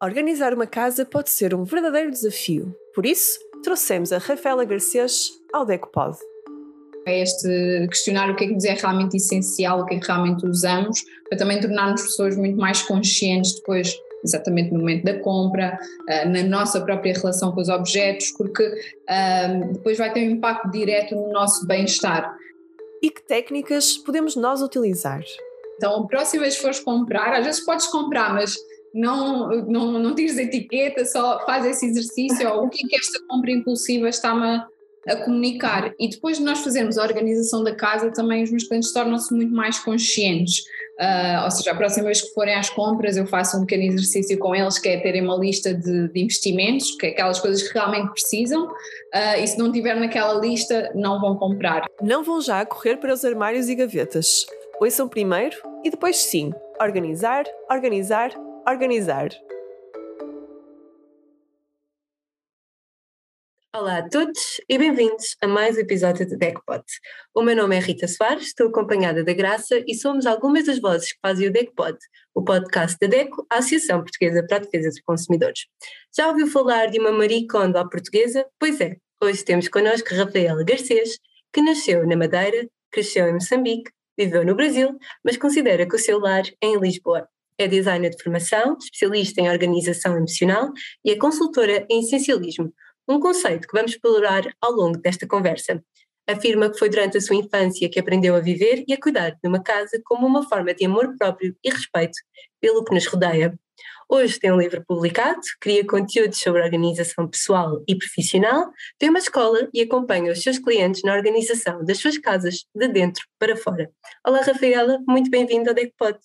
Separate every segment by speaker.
Speaker 1: Organizar uma casa pode ser um verdadeiro desafio. Por isso, trouxemos a Rafaela Garcês ao DECOPOD.
Speaker 2: É este questionar o que é que nos é realmente essencial, o que é que realmente usamos, para também tornarmos pessoas muito mais conscientes depois exatamente no momento da compra, uh, na nossa própria relação com os objetos, porque uh, depois vai ter um impacto direto no nosso bem-estar.
Speaker 1: E que técnicas podemos nós utilizar?
Speaker 2: Então, a próxima vez que fores comprar, às vezes podes comprar, mas não, não, não tires etiqueta, só faz esse exercício, ou o que é que esta compra impulsiva está-me a, a, comunicar. E depois de nós fazermos a organização da casa, também os meus clientes tornam-se muito mais conscientes. Uh, ou seja, a próxima vez que forem às compras, eu faço um pequeno exercício com eles, que é terem uma lista de, de investimentos, que é aquelas coisas que realmente precisam, uh, e se não tiver naquela lista, não vão comprar.
Speaker 1: Não vão já correr para os armários e gavetas. Ouçam primeiro e depois sim. Organizar, organizar, organizar.
Speaker 3: Olá a todos e bem-vindos a mais um episódio do DECPOD. O meu nome é Rita Soares, estou acompanhada da Graça e somos algumas das vozes que fazem o DECPOD, o podcast da DECO, a Associação Portuguesa para a Defesa dos Consumidores. Já ouviu falar de uma Marie Kondo à portuguesa? Pois é, hoje temos connosco Rafaela Garcês, que nasceu na Madeira, cresceu em Moçambique, viveu no Brasil, mas considera que o seu lar é em Lisboa. É designer de formação, especialista em organização emocional e é consultora em essencialismo, um conceito que vamos explorar ao longo desta conversa. Afirma que foi durante a sua infância que aprendeu a viver e a cuidar de uma casa como uma forma de amor próprio e respeito pelo que nos rodeia. Hoje tem um livro publicado, cria conteúdos sobre organização pessoal e profissional, tem uma escola e acompanha os seus clientes na organização das suas casas de dentro para fora. Olá, Rafaela, muito bem-vinda ao DECPOD.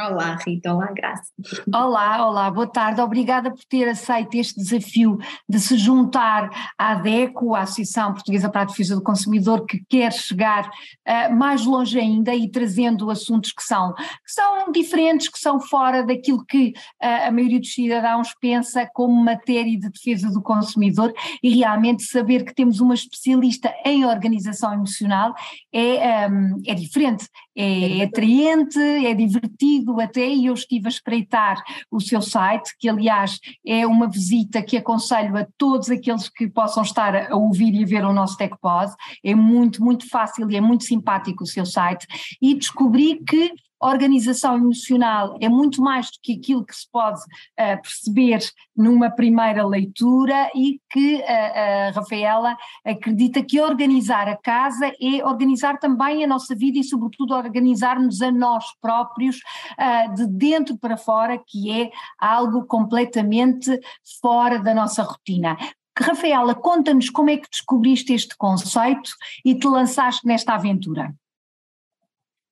Speaker 2: Olá, Rita. Olá, Graça.
Speaker 4: Olá, olá, boa tarde. Obrigada por ter aceito este desafio de se juntar à ADECO, a Associação Portuguesa para a Defesa do Consumidor, que quer chegar uh, mais longe ainda e trazendo assuntos que são, que são diferentes, que são fora daquilo que uh, a maioria dos cidadãos pensa como matéria de defesa do consumidor e realmente saber que temos uma especialista em organização emocional é, um, é diferente, é, é atraente, é divertido até e eu estive a espreitar o seu site, que aliás é uma visita que aconselho a todos aqueles que possam estar a ouvir e a ver o nosso TechPod, é muito, muito fácil e é muito simpático o seu site. E descobri que organização emocional é muito mais do que aquilo que se pode uh, perceber numa primeira leitura e que a, a Rafaela acredita que organizar a casa é organizar também a nossa vida e, sobretudo, organizar-nos a nós próprios uh, de dentro para fora, que é algo completamente fora da nossa rotina. Rafaela, conta-nos como é que descobriste este conceito e te lançaste nesta aventura.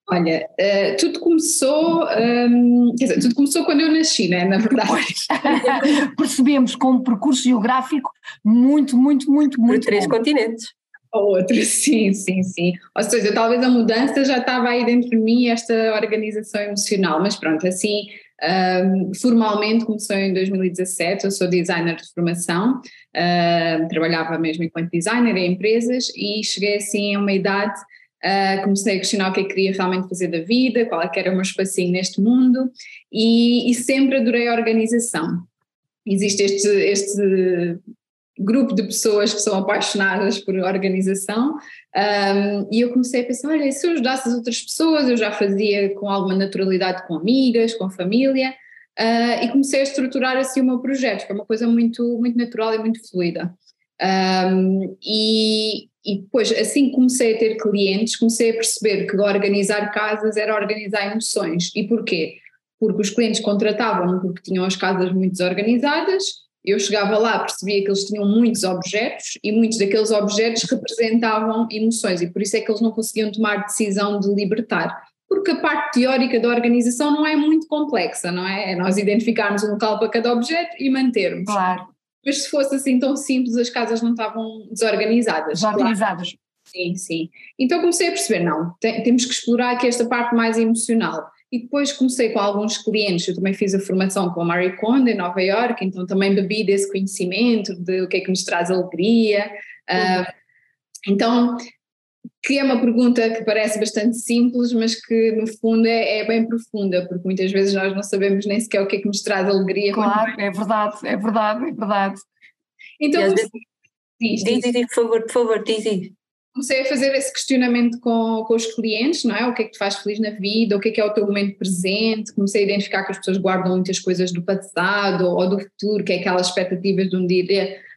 Speaker 2: Olha, uh, tudo começou, um, quer dizer, tudo começou quando eu nasci, né, na verdade.
Speaker 4: Percebemos com um percurso geográfico muito, muito, muito, muito
Speaker 3: Por três bom. continentes.
Speaker 2: Outro, sim, sim, sim. Ou seja, talvez a mudança já estava aí dentro de mim, esta organização emocional, mas pronto, assim, um, formalmente começou em 2017, eu sou designer de formação, uh, trabalhava mesmo enquanto designer em empresas e cheguei assim a uma idade Uh, comecei a questionar o que é que queria realmente fazer da vida, qual é que era o meu espacinho neste mundo e, e sempre adorei a organização. Existe este, este grupo de pessoas que são apaixonadas por organização um, e eu comecei a pensar, olha, se eu ajudasse as outras pessoas, eu já fazia com alguma naturalidade com amigas, com família uh, e comecei a estruturar assim o meu projeto, foi uma coisa muito, muito natural e muito fluida. Um, e, e depois, assim comecei a ter clientes, comecei a perceber que organizar casas era organizar emoções. E porquê? Porque os clientes contratavam porque tinham as casas muito desorganizadas, eu chegava lá, percebia que eles tinham muitos objetos e muitos daqueles objetos representavam emoções e por isso é que eles não conseguiam tomar decisão de libertar. Porque a parte teórica da organização não é muito complexa, não é? É nós identificarmos um local para cada objeto e mantermos.
Speaker 4: Claro
Speaker 2: mas se fosse assim tão simples, as casas não estavam desorganizadas.
Speaker 4: Desorganizadas. Claro.
Speaker 2: Sim, sim. Então comecei a perceber, não, tem, temos que explorar aqui esta parte mais emocional. E depois comecei com alguns clientes, eu também fiz a formação com a Marie Kondo em Nova York, então também bebi desse conhecimento de o que é que nos traz alegria. Uhum. Uh, então que é uma pergunta que parece bastante simples, mas que no fundo é, é, bem profunda, porque muitas vezes nós não sabemos nem sequer o que é que nos traz alegria.
Speaker 4: Claro, é verdade, é verdade, é verdade.
Speaker 2: Então,
Speaker 3: vezes... diz, diz, diz, por favor, por favor, diz, diz.
Speaker 2: Comecei a fazer esse questionamento com, com os clientes, não é? O que é que te faz feliz na vida, o que é que é o teu momento presente, comecei a identificar que as pessoas guardam muitas coisas do passado ou do futuro, que é aquelas expectativas de um dia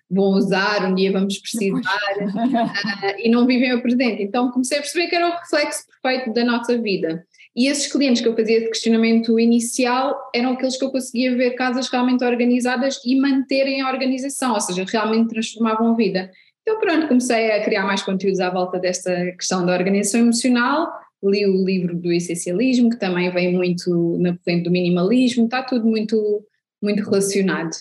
Speaker 2: vão usar, um dia vamos precisar uh, e não vivem o presente. Então comecei a perceber que era o reflexo perfeito da nossa vida. E esses clientes que eu fazia de questionamento inicial eram aqueles que eu conseguia ver casas realmente organizadas e manterem a organização, ou seja, realmente transformavam a vida. Então pronto, comecei a criar mais conteúdos à volta desta questão da organização emocional, li o livro do essencialismo, que também vem muito na corrente do minimalismo, está tudo muito muito relacionado.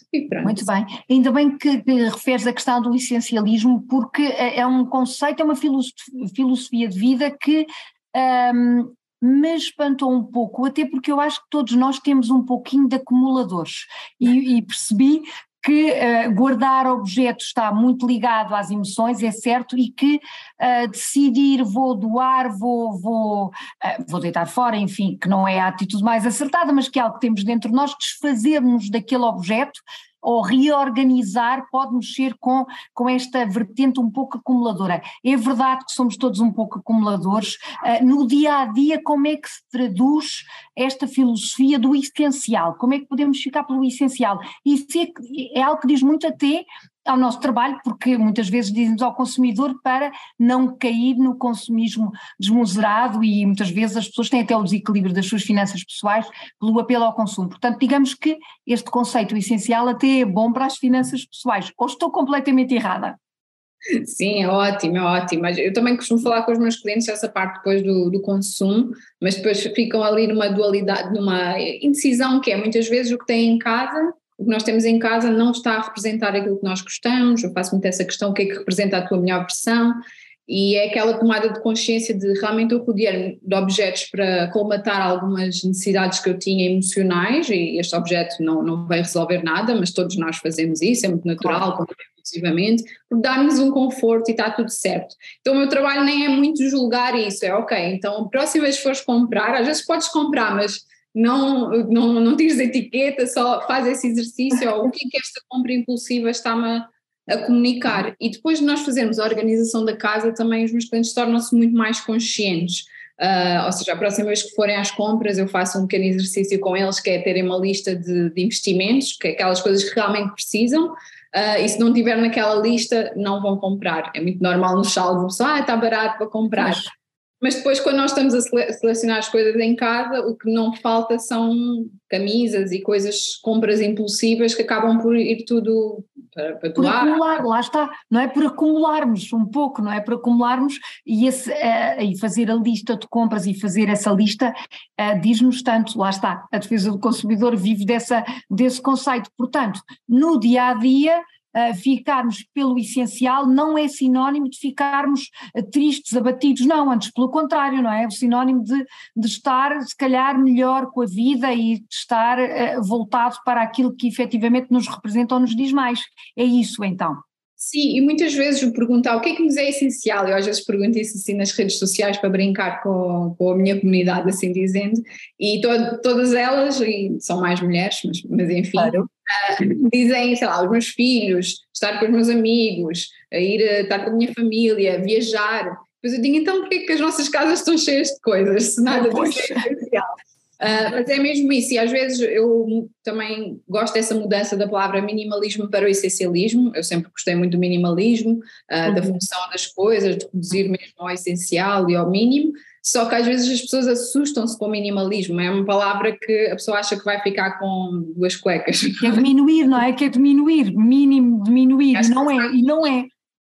Speaker 4: Muito bem. Ainda bem que, que referes a questão do essencialismo, porque é, é um conceito, é uma filosofia de vida que um, me espantou um pouco, até porque eu acho que todos nós temos um pouquinho de acumuladores e, e percebi que uh, guardar objetos está muito ligado às emoções, é certo, e que uh, decidir vou doar, vou, vou, uh, vou deitar fora, enfim, que não é a atitude mais acertada, mas que é algo que temos dentro de nós, desfazermos daquele objeto ou reorganizar pode mexer com, com esta vertente um pouco acumuladora. É verdade que somos todos um pouco acumuladores. Uh, no dia a dia, como é que se traduz esta filosofia do essencial? Como é que podemos ficar pelo essencial? Isso é, é algo que diz muito até ao nosso trabalho, porque muitas vezes dizemos ao consumidor para não cair no consumismo desmesurado e muitas vezes as pessoas têm até o desequilíbrio das suas finanças pessoais pelo apelo ao consumo. Portanto, digamos que este conceito essencial até é bom para as finanças pessoais. Ou estou completamente errada?
Speaker 2: Sim, é ótimo, é ótimo. Eu também costumo falar com os meus clientes essa parte depois do, do consumo, mas depois ficam ali numa dualidade, numa indecisão que é muitas vezes o que têm em casa o que nós temos em casa não está a representar aquilo que nós gostamos, eu faço muito essa questão, o que é que representa a tua melhor versão, e é aquela tomada de consciência de realmente eu rodear de objetos para colmatar algumas necessidades que eu tinha emocionais, e este objeto não, não vai resolver nada, mas todos nós fazemos isso, é muito natural, claro. compulsivamente, por dar-nos um conforto e está tudo certo. Então o meu trabalho nem é muito julgar isso, é ok, então a próxima vez que fores comprar, às vezes podes comprar, mas não, não, não tires etiqueta, só faz esse exercício, ou o que é que esta compra impulsiva está-me a, comunicar. E depois de nós fazermos a organização da casa, também os meus clientes tornam-se muito mais conscientes. Uh, ou seja, a próxima vez que forem às compras, eu faço um pequeno exercício com eles, que é terem uma lista de, de investimentos, que é aquelas coisas que realmente precisam, Uh, e se não tiver naquela lista, não vão comprar. É muito normal nos saldos, ah, está barato para comprar. Mas depois, quando nós estamos a selecionar as coisas em casa, o que não falta são camisas e coisas, compras impulsivas que acabam por ir tudo para, para
Speaker 4: Por acumular, lá está, não é por acumularmos um pouco, não é por acumularmos e, esse, uh, e fazer a lista de compras e fazer essa lista uh, diz-nos tanto, lá está, a defesa do consumidor vive dessa, desse conceito. Portanto, no dia a dia uh, ficarmos pelo essencial não é sinónimo de ficarmos uh, tristes, abatidos, não, antes pelo contrário, não é? É sinónimo de, de estar, se calhar, melhor com a vida e de estar uh, voltado para aquilo que efetivamente nos representa ou nos diz mais. É isso então.
Speaker 2: Sim, e muitas vezes eu perguntar o que é que nos é essencial, eu às vezes pergunto isso assim nas redes sociais para brincar com, com a minha comunidade, assim dizendo, e to, todas elas, e são mais mulheres, mas, mas enfim, claro. Uh, dizem, sei lá, os meus filhos, estar com os meus amigos, ir uh, estar com a minha família, viajar. Depois eu digo, então porquê que as nossas casas estão cheias de coisas, se nada disso é essencial? Uh, mas é mesmo isso, e às vezes eu também gosto dessa mudança da palavra minimalismo para o essencialismo. Eu sempre gostei muito do minimalismo, uh, uhum. da função das coisas, de reduzir mesmo ao essencial e ao mínimo. Só que às vezes as pessoas assustam-se com o minimalismo, é uma palavra que a pessoa acha que vai ficar com duas cuecas.
Speaker 4: Quer diminuir, não é? Quer diminuir, mínimo, diminuir, e não é, e não é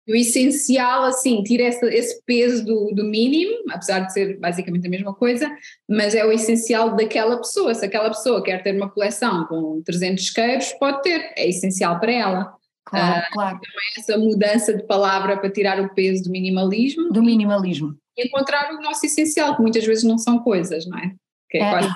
Speaker 2: o essencial, assim, tira esse, esse peso do, do, mínimo, apesar de ser basicamente a mesma coisa, mas é o essencial daquela pessoa. Se aquela pessoa quer ter uma coleção com 300 isqueiros, pode ter, é essencial para ela.
Speaker 4: Claro, uh, claro.
Speaker 2: É essa mudança de palavra para tirar o peso do minimalismo.
Speaker 4: Do minimalismo.
Speaker 2: E encontrar o nosso essencial, que muitas vezes não são coisas, não é?
Speaker 4: Que é, é quase...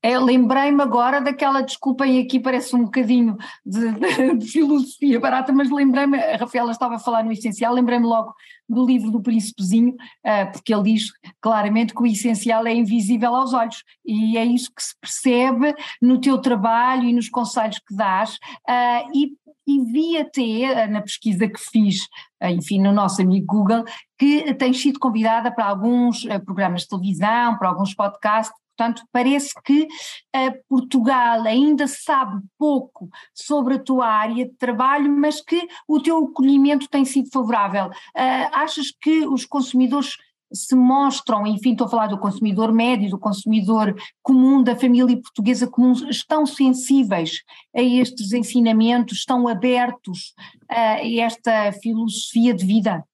Speaker 4: É, Lembrei-me agora daquela, desculpem aqui, parece um bocadinho de, de, de filosofia barata, mas lembrei-me, a Rafaela estava a falar no essencial, lembrei-me logo do livro do Príncipezinho, uh, porque ele diz claramente que o essencial é invisível aos olhos, e é isso que se percebe no teu trabalho e nos conselhos que dás, uh, e, e vi até, na pesquisa que fiz, enfim, no nosso amigo Google, que tens sido convidada para alguns programas de televisão, para alguns podcasts, Portanto, parece que Portugal ainda sabe pouco sobre a tua área de trabalho, mas que o teu acolhimento tem sido favorável. Uh, achas que os consumidores se mostram, enfim, estou a falar do consumidor médio, do consumidor comum, da família portuguesa comum, estão sensíveis a estes ensinamentos, estão abertos a esta filosofia de vida?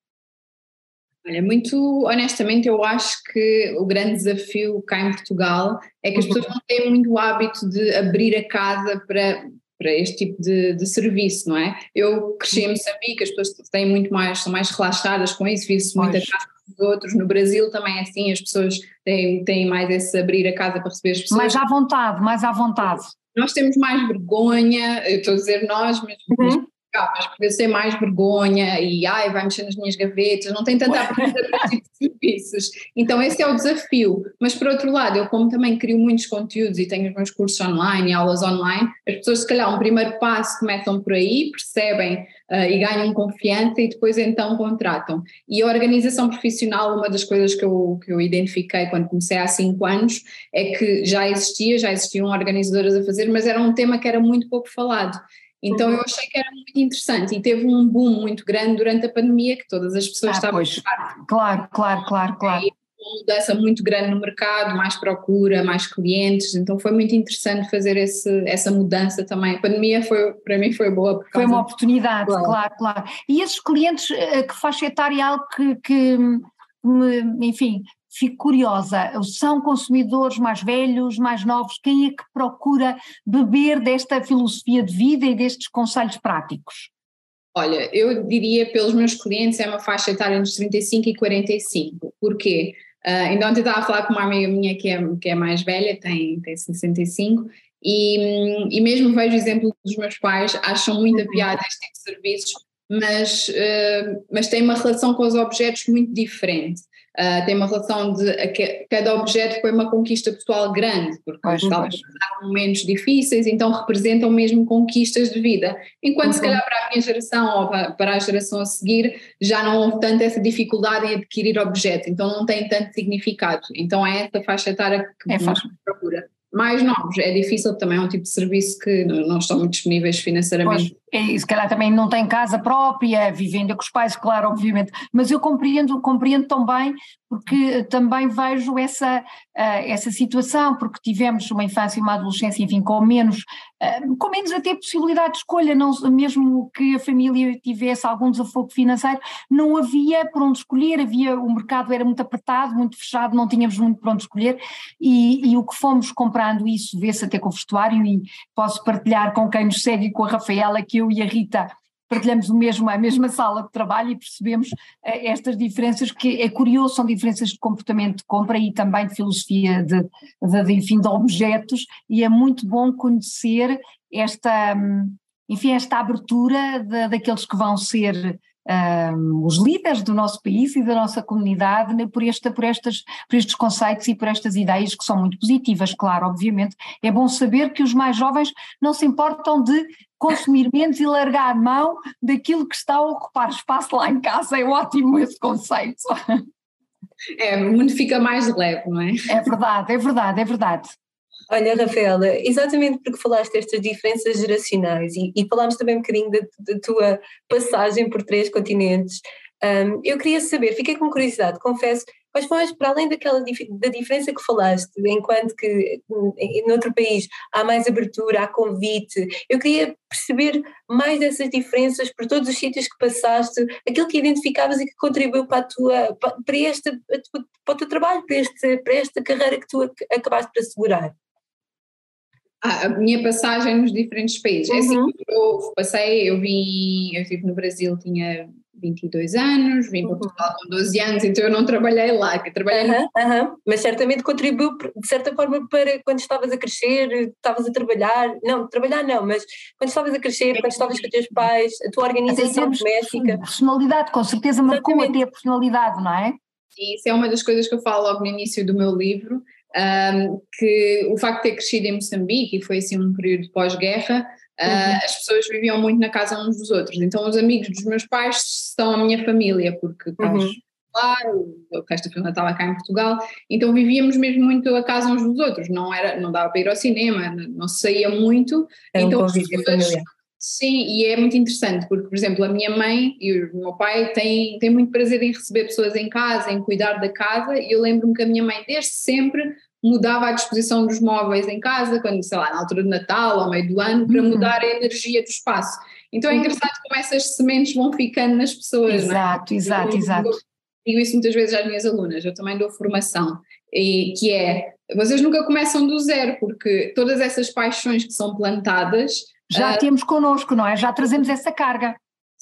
Speaker 2: Olha, muito honestamente, eu acho que o grande desafio cá em Portugal é que as pessoas não têm muito hábito de abrir a casa para, para este tipo de, de serviço, não é? Eu cresci em Moçambique, as pessoas têm muito mais, são mais relaxadas com isso, vive-se muito a casa dos outros. No Brasil também é assim, as pessoas têm, têm mais esse abrir a casa para receber as pessoas.
Speaker 4: Mais à vontade, mais à vontade.
Speaker 2: Nós temos mais vergonha, eu estou a dizer nós, mas uhum mas por vezes tem mais vergonha e ai, vai mexer nas minhas gavetas, não tem tanta abertura para tipo de serviços. Então esse é o desafio. Mas por outro lado, eu como também crio muitos conteúdos e tenho os meus cursos online e aulas online, as pessoas se calhar um primeiro passo começam por aí, percebem uh, e ganham confiança e depois então contratam. E a organização profissional, uma das coisas que eu, que eu identifiquei quando comecei há cinco anos, é que já existia, já existiam organizadoras a fazer, mas era um tema que era muito pouco falado. Então eu achei que era muito interessante e teve um boom muito grande durante a pandemia que todas as pessoas ah, estavam
Speaker 4: pois. Claro, claro, claro, claro.
Speaker 2: uma mudança muito grande no mercado, mais procura, mais clientes, então foi muito interessante fazer esse, essa mudança também. A pandemia foi, para mim foi boa.
Speaker 4: foi uma oportunidade, claro. claro, claro. E esses clientes, eh, que faixa etária é algo que, que enfim, fico curiosa, são consumidores mais velhos, mais novos, quem é que procura beber desta filosofia de vida e destes conselhos práticos?
Speaker 2: Olha, eu diria pelos meus clientes é uma faixa etária entre 35 e 45, porquê? Uh, então ontem estava a falar com uma amiga minha que é, que é mais velha, tem, tem 65, e, e mesmo vejo o exemplo dos meus pais, acham muita uhum. piada este tipo de serviços, mas, uh, mas têm uma relação com os objetos muito diferente. Uh, tem uma relação de cada objeto foi uma conquista pessoal grande, porque pois, estavam momentos difíceis, então representam mesmo conquistas de vida. Enquanto uhum. se calhar para a minha geração ou para, a geração a seguir já não houve tanto essa dificuldade em adquirir objetos, então não tem tanto significado. Então é essa faixa etária que é procura mais novos. É difícil também, é um tipo de serviço que não estão muito disponíveis financeiramente.
Speaker 4: Pois, e se calhar também não tem casa própria, vivendo com os pais, claro, obviamente, mas eu compreendo, compreendo também porque também vejo essa, uh, essa situação, porque tivemos uma infância e uma adolescência, enfim, com menos, uh, com menos até possibilidade de escolha, não, mesmo que a família tivesse algum desafogo financeiro, não havia por onde escolher, havia, o mercado era muito apertado, muito fechado, não tínhamos muito por onde escolher, e, e o que fomos comprando isso vê-se até com o vestuário, e posso partilhar com quem nos segue, com a Rafaela, que eu e a Rita partilhamos o mesmo, a mesma sala de trabalho e percebemos uh, estas diferenças que é curioso, são diferenças de comportamento de compra e também de filosofia de, de, de enfim, de objetos e é muito bom conhecer esta, hum, enfim, esta abertura de, daqueles que vão ser um, os líderes do nosso país e da nossa comunidade né, por, esta, por, estas, por estes conceitos e por estas ideias que são muito positivas, claro, obviamente. É bom saber que os mais jovens não se importam de consumir menos e largar a mão daquilo que está a ocupar espaço lá em casa. É ótimo esse conceito.
Speaker 2: É, o mundo fica mais leve, não é?
Speaker 4: É verdade, é verdade, é verdade.
Speaker 3: Olha, Rafaela, exatamente porque falaste destas diferenças geracionais e, e falámos também um bocadinho da, da tua passagem por três continentes, um, eu queria saber, fiquei com curiosidade, confesso, quais foram, para além daquela da diferença que falaste, enquanto que em outro país há mais abertura, há convite, eu queria perceber mais dessas diferenças por todos os sítios que passaste, aquilo que identificavas e que contribuiu para a tua, para, este, para o teu trabalho, para, este, para esta carreira que tu acabaste de assegurar.
Speaker 2: A minha passagem nos diferentes países. Uhum. É assim, uhum. eu passei, eu vim, eu estive no Brasil, tinha 22 anos, vim para uhum. Portugal com 12 anos, então eu não trabalhei lá, que trabalhei
Speaker 3: uhum, uhum. Mas certamente contribuiu de certa forma para quando estavas a crescer, estavas a trabalhar, não, trabalhar não, mas quando estavas a crescer, quando estavas com os teus pais, a tua organização doméstica.
Speaker 4: Personalidade, com certeza marcou até a personalidade, não é?
Speaker 2: E isso é uma das coisas que eu falo logo no início do meu livro, um, que o facto de ter crescido em Moçambique, e foi assim um período pós-guerra, uh, uhum. as pessoas viviam muito na casa uns dos outros. Então os amigos dos meus pais são a minha família, porque uhum. claro, o resto da família estava cá em Portugal, então vivíamos mesmo muito a casa uns dos outros, não, era, não dava para ir ao cinema, não se saía muito.
Speaker 3: Era
Speaker 2: então
Speaker 3: um convívio familiar.
Speaker 2: Sim, e é muito interessante, porque, por exemplo, a minha mãe e o meu pai têm, têm muito prazer em receber pessoas em casa, em cuidar da casa, e eu lembro-me que a minha mãe, desde sempre, mudava a disposição dos móveis em casa, quando, sei lá, na altura de Natal, ao meio do ano, para uhum. mudar a energia do espaço. Então é uhum. interessante como essas sementes vão ficando nas pessoas.
Speaker 4: Exato, é? exato, eu, exato. Eu
Speaker 2: digo isso muitas vezes às minhas alunas, eu também dou formação, e, que é, vocês nunca começam do zero, porque todas essas paixões que são plantadas
Speaker 4: já uh, temos connosco, não é? Já trazemos essa carga.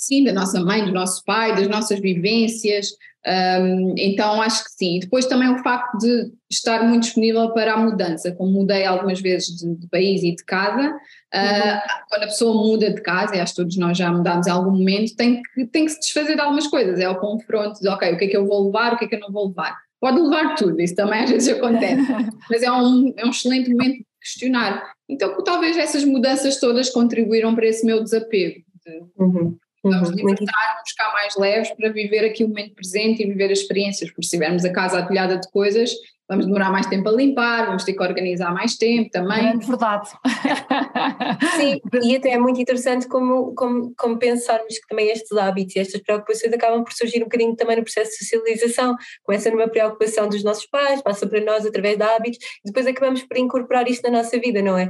Speaker 2: Sim, da nossa mãe, do nosso pai, das nossas vivências. Um, então acho que sim. E depois também o facto de estar muito disponível para a mudança, como mudei algumas vezes de, de país e de casa. Uh, Quando a pessoa muda de casa, e acho que todos nós já mudámos em algum momento, tem que, tem que se desfazer de algumas coisas. É o confronto de, ok, o que é que eu vou levar, o que é que eu não vou levar. Pode levar tudo, isso também às vezes acontece, mas é um, é um excelente momento de questionar. Então, talvez essas mudanças todas contribuíram para esse meu desapego. De, uhum. Vamos uhum. libertar, buscar mais leves para viver aqui o momento presente e viver as experiências, porque se tivermos a casa atulhada de coisas, vamos demorar mais tempo a limpar, vamos ter que organizar mais tempo também.
Speaker 4: É verdade.
Speaker 3: Sim, e até é muito interessante como, como, como pensarmos que também estes hábitos e estas preocupações acabam por surgir um bocadinho também no processo de socialização. Começa numa preocupação dos nossos pais, passa para nós através de hábitos, e depois acabamos por incorporar isto na nossa vida, não é?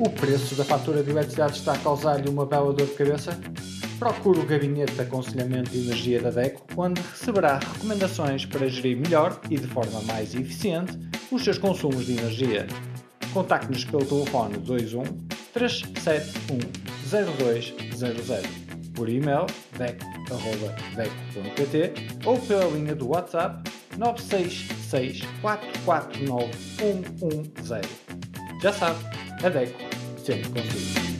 Speaker 5: O preço da fatura de eletricidade está a causar-lhe uma bela dor de cabeça? Procure o gabinete de aconselhamento de energia da DECO, onde receberá recomendações para gerir melhor e de forma mais eficiente os seus consumos de energia. Contacte-nos pelo telefone 21 371 0200, por e-mail deco.deco.pt ou pela linha do WhatsApp 966 449 110. Já sabe, a DECO sempre consigo.
Speaker 3: Agora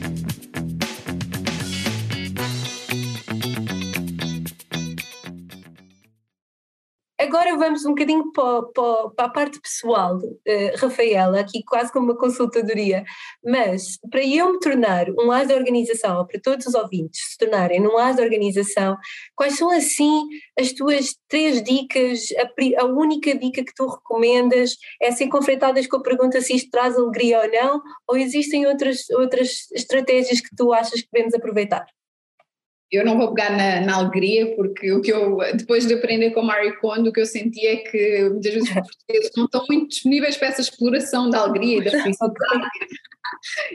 Speaker 3: vamos um bocadinho para, para, para a parte pessoal, uh, Rafaela, aqui quase como uma consultadoria, mas para eu me tornar um as de organização, para todos os ouvintes se tornarem num as de organização, quais são assim as tuas três dicas, a, a única dica que tu recomendas é ser confrontadas com a pergunta se isto traz alegria ou não, ou existem outras, outras estratégias que tu achas que devemos aproveitar?
Speaker 2: Eu não vou pegar na, na, alegria, porque o que eu, depois de aprender com Marie Kondo, o que eu senti é que muitas vezes os portugueses não estão muito disponíveis para essa exploração da alegria e da felicidade.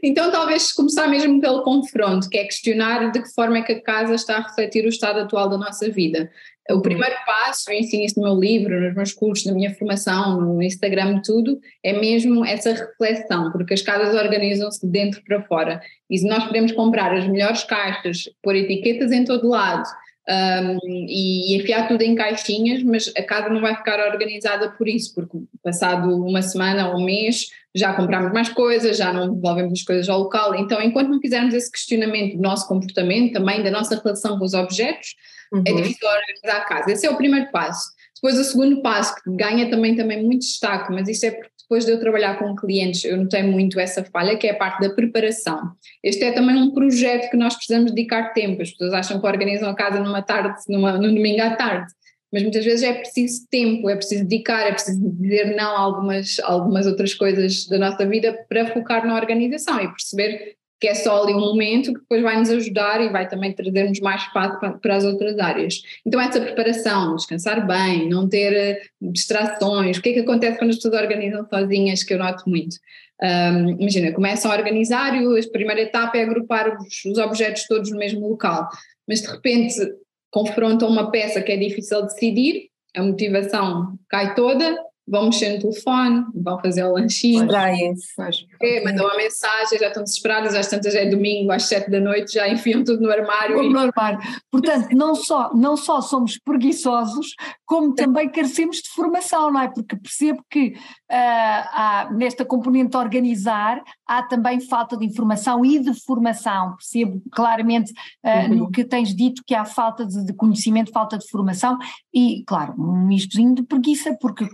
Speaker 2: então, talvez começar mesmo pelo confronto, que é questionar de que forma é que a casa está a refletir o estado atual da nossa vida. O uhum. primeiro passo, eu ensino isso no meu livro, nos meus cursos, na minha formação, no Instagram, tudo, é mesmo essa reflexão, porque as casas organizam-se de dentro para fora. E se nós podemos comprar as melhores caixas, pôr etiquetas em todo lado um, e, enfiar tudo em caixinhas, mas a casa não vai ficar organizada por isso, porque passado uma semana ou um mês já compramos mais coisas, já não devolvemos as coisas ao local. Então, enquanto não fizermos esse questionamento do nosso comportamento, também da nossa relação com os objetos, é uhum. é difícil organizar a casa. Esse é o primeiro passo. Depois, o segundo passo, que ganha também, também muito destaque, mas isso é porque depois de eu trabalhar com clientes, eu notei muito essa falha, que é a parte da preparação. Este é também um projeto que nós precisamos dedicar tempo. As pessoas acham que organizam a casa numa tarde, numa, no domingo à tarde mas muitas vezes é preciso tempo, é preciso dedicar, é preciso dizer não a algumas, algumas outras coisas da nossa vida para focar na organização e perceber que é só ali um momento que depois vai nos ajudar e vai também trazer-nos mais espaço para, as outras áreas. Então essa preparação, descansar bem, não ter eh, distrações, o que é que acontece quando as pessoas organizam sozinhas, que eu noto muito. Um, imagina, começam a organizar e a primeira etapa é agrupar os, os objetos todos no mesmo local, mas de repente confrontam uma peça que é difícil de decidir, a motivação cai toda, vão mexer no telefone, vão fazer o lanchinho. É, mandam uma mensagem, já estão desesperadas, às tantas é domingo, às sete da noite, já enfiam tudo no armário.
Speaker 4: E... No armário. Portanto, não só, não só somos preguiçosos, como também carecemos de formação, não é? Porque percebo que há, nesta componente organizar, há também falta de informação e de formação. Percebo claramente uh, uhum. no que tens dito que há falta de, de, conhecimento, falta de formação e, claro, um mistozinho de preguiça, porque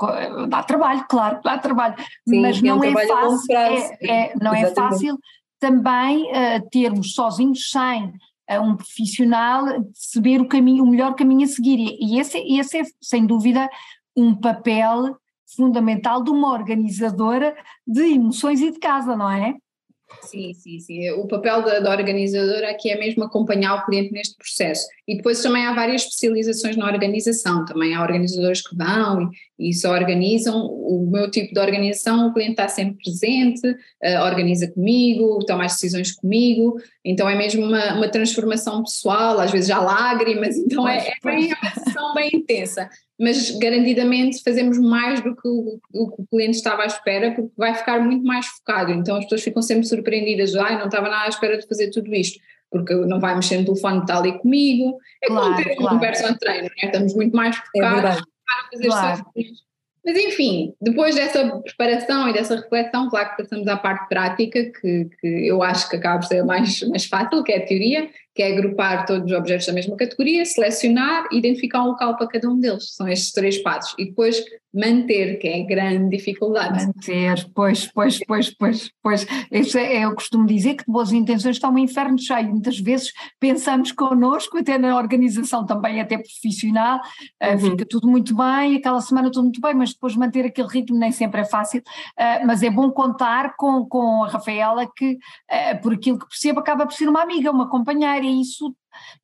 Speaker 4: dá trabalho, claro, dá trabalho, Sim, mas é não, é fácil, é, é, não é fácil também uh, termos sozinhos, sem um profissional, saber o caminho, o melhor caminho a seguir. E, e esse, esse é, sem dúvida, um papel fundamental de uma organizadora de emoções e de casa, não é?
Speaker 2: Sim, sim, sim. O papel da, da, organizadora aqui é mesmo acompanhar o cliente neste processo. E depois também há várias especializações na organização. Também há organizadores que vão e, e só organizam. O meu tipo de organização, o cliente está sempre presente, uh, organiza comigo, toma as decisões comigo. Então é mesmo uma, uma transformação pessoal, às vezes há lágrimas. Então é, é bem, é uma sessão bem intensa mas garantidamente fazemos mais do que o, o, o cliente estava à espera, porque vai ficar muito mais focado. Então as pessoas ficam sempre surpreendidas, ai, não estava nada à espera de fazer tudo isto, porque não vai mexer no telefone, está ali comigo. É claro, como ter claro. um personal trainer, né? estamos muito mais é focados é para fazer claro. Mas enfim, depois dessa preparação e dessa reflexão, claro que passamos à parte prática, que, que eu acho que acaba por ser mais, mais fácil, que é a teoria, que é agrupar todos os objetos da mesma categoria, selecionar e identificar um local para cada um deles. São estes três passos. E depois manter, que é a grande dificuldade.
Speaker 4: Manter, pois, pois, pois, pois, pois. Isso é, eu costumo dizer que de boas intenções está um inferno cheio. Muitas vezes pensamos connosco, até na organização também, até profissional, eh, uhum. fica tudo muito bem, aquela semana tudo muito bem, mas depois manter aquele ritmo nem sempre é fácil. Uh, mas é bom contar com, com a Rafaela, que, uh, por aquilo que percebo, acaba por ser uma amiga, uma companheira e isso,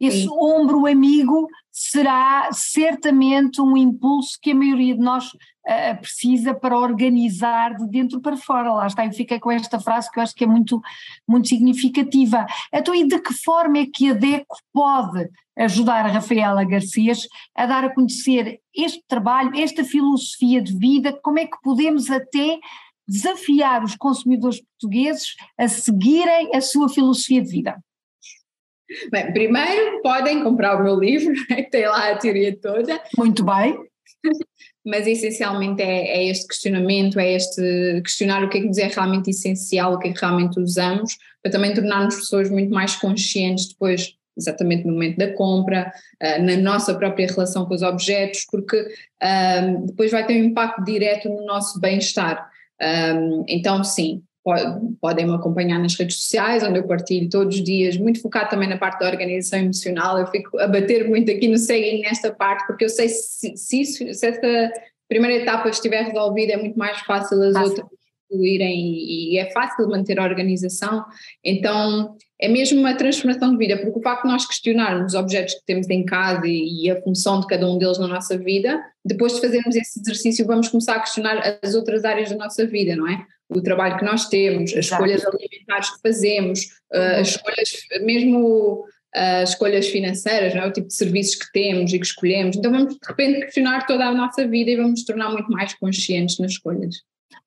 Speaker 4: esse Sim. ombro amigo será certamente um impulso que a maioria de nós uh, precisa para organizar de dentro para fora. Lá está, eu fiquei com esta frase que eu acho que é muito, muito significativa. Então, e de que forma é que a DECO pode ajudar a Rafaela Garcias a dar a conhecer este trabalho, esta filosofia de vida, como é que podemos até desafiar os consumidores portugueses a seguirem a sua filosofia de vida?
Speaker 2: Bem, primeiro podem comprar o meu livro, que tem lá a teoria toda.
Speaker 4: Muito bem.
Speaker 2: Mas essencialmente é, é, este questionamento, é este questionar o que é que nos é realmente essencial, o que é que realmente usamos, para também tornarmos pessoas muito mais conscientes depois, exatamente no momento da compra, uh, na nossa própria relação com os objetos, porque uh, depois vai ter um impacto direto no nosso bem-estar. Um, então, sim, podem me acompanhar nas redes sociais, onde eu partilho todos os dias, muito focado também na parte da organização emocional. Eu fico a bater muito aqui no seguem nesta parte, porque eu sei se, se, se essa primeira etapa estiver resolvida, é muito mais fácil as fácil. outras fluírem e é fácil manter a organização. Então, é mesmo uma transformação de vida, porque o facto de nós questionarmos os objetos que temos em casa e, e, a função de cada um deles na nossa vida, depois de fazermos esse exercício, vamos começar a questionar as outras áreas da nossa vida, não é? O trabalho que nós temos, as Exato. escolhas alimentares que fazemos, uh, as escolhas, mesmo uh, as escolhas financeiras, não é? o tipo de serviços que temos e que escolhemos. Então vamos de repente questionar toda a nossa vida e vamos nos tornar muito mais conscientes nas escolhas.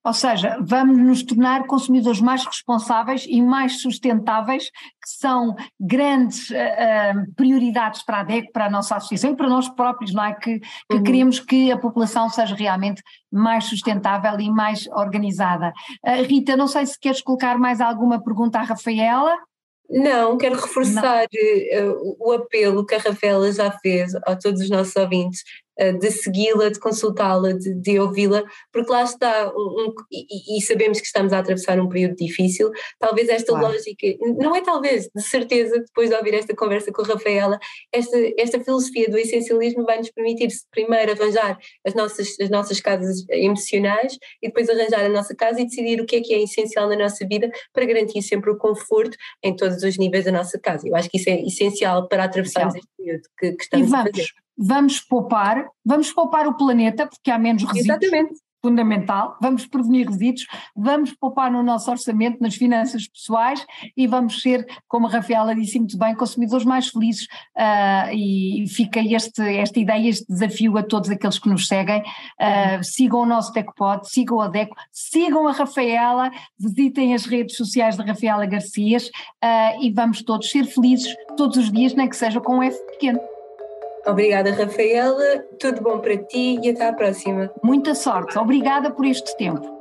Speaker 4: Ou seja, vamos nos tornar consumidores mais responsáveis e mais sustentáveis, que são grandes uh, uh, prioridades para a DEC, para a nossa associação e para nós próprios, não é? Que, que uhum. queremos que a população seja realmente mais sustentável e mais organizada. Uh, Rita, não sei se queres colocar mais alguma pergunta à Rafaela.
Speaker 3: Não, quero reforçar não. o apelo que a Rafaela já fez a todos os nossos ouvintes de segui-la, de consultá-la, de, de ouvi-la, porque lá está, um, um, e, e, sabemos que estamos a atravessar um período difícil, talvez esta claro. lógica, não é talvez, de certeza, depois de ouvir esta conversa com a Rafaela, esta, esta filosofia do essencialismo vai nos permitir primeiro arranjar as nossas, as nossas casas emocionais e depois arranjar a nossa casa e decidir o que é que é essencial na nossa vida para garantir sempre o conforto em todos os níveis da nossa casa. Eu acho que isso é essencial para atravessarmos este período que, que estamos a fazer
Speaker 4: vamos poupar, vamos poupar o planeta, porque há menos resíduos.
Speaker 3: Exatamente.
Speaker 4: fundamental, vamos prevenir resíduos, vamos poupar no nosso orçamento, nas finanças pessoais e vamos ser, como a Rafaela disse muito bem, consumidores mais felizes uh, e fica este, esta ideia, este desafio a todos aqueles que nos seguem, uh, sigam o nosso DECOPOD, sigam a DECO, sigam a Rafaela, visitem as redes sociais da Rafaela Garcias uh, e vamos todos ser felizes todos os dias, nem que seja com um F pequeno.
Speaker 3: Obrigada, Rafaela. Tudo bom para ti e até à próxima.
Speaker 4: Muita sorte. Obrigada por este tempo.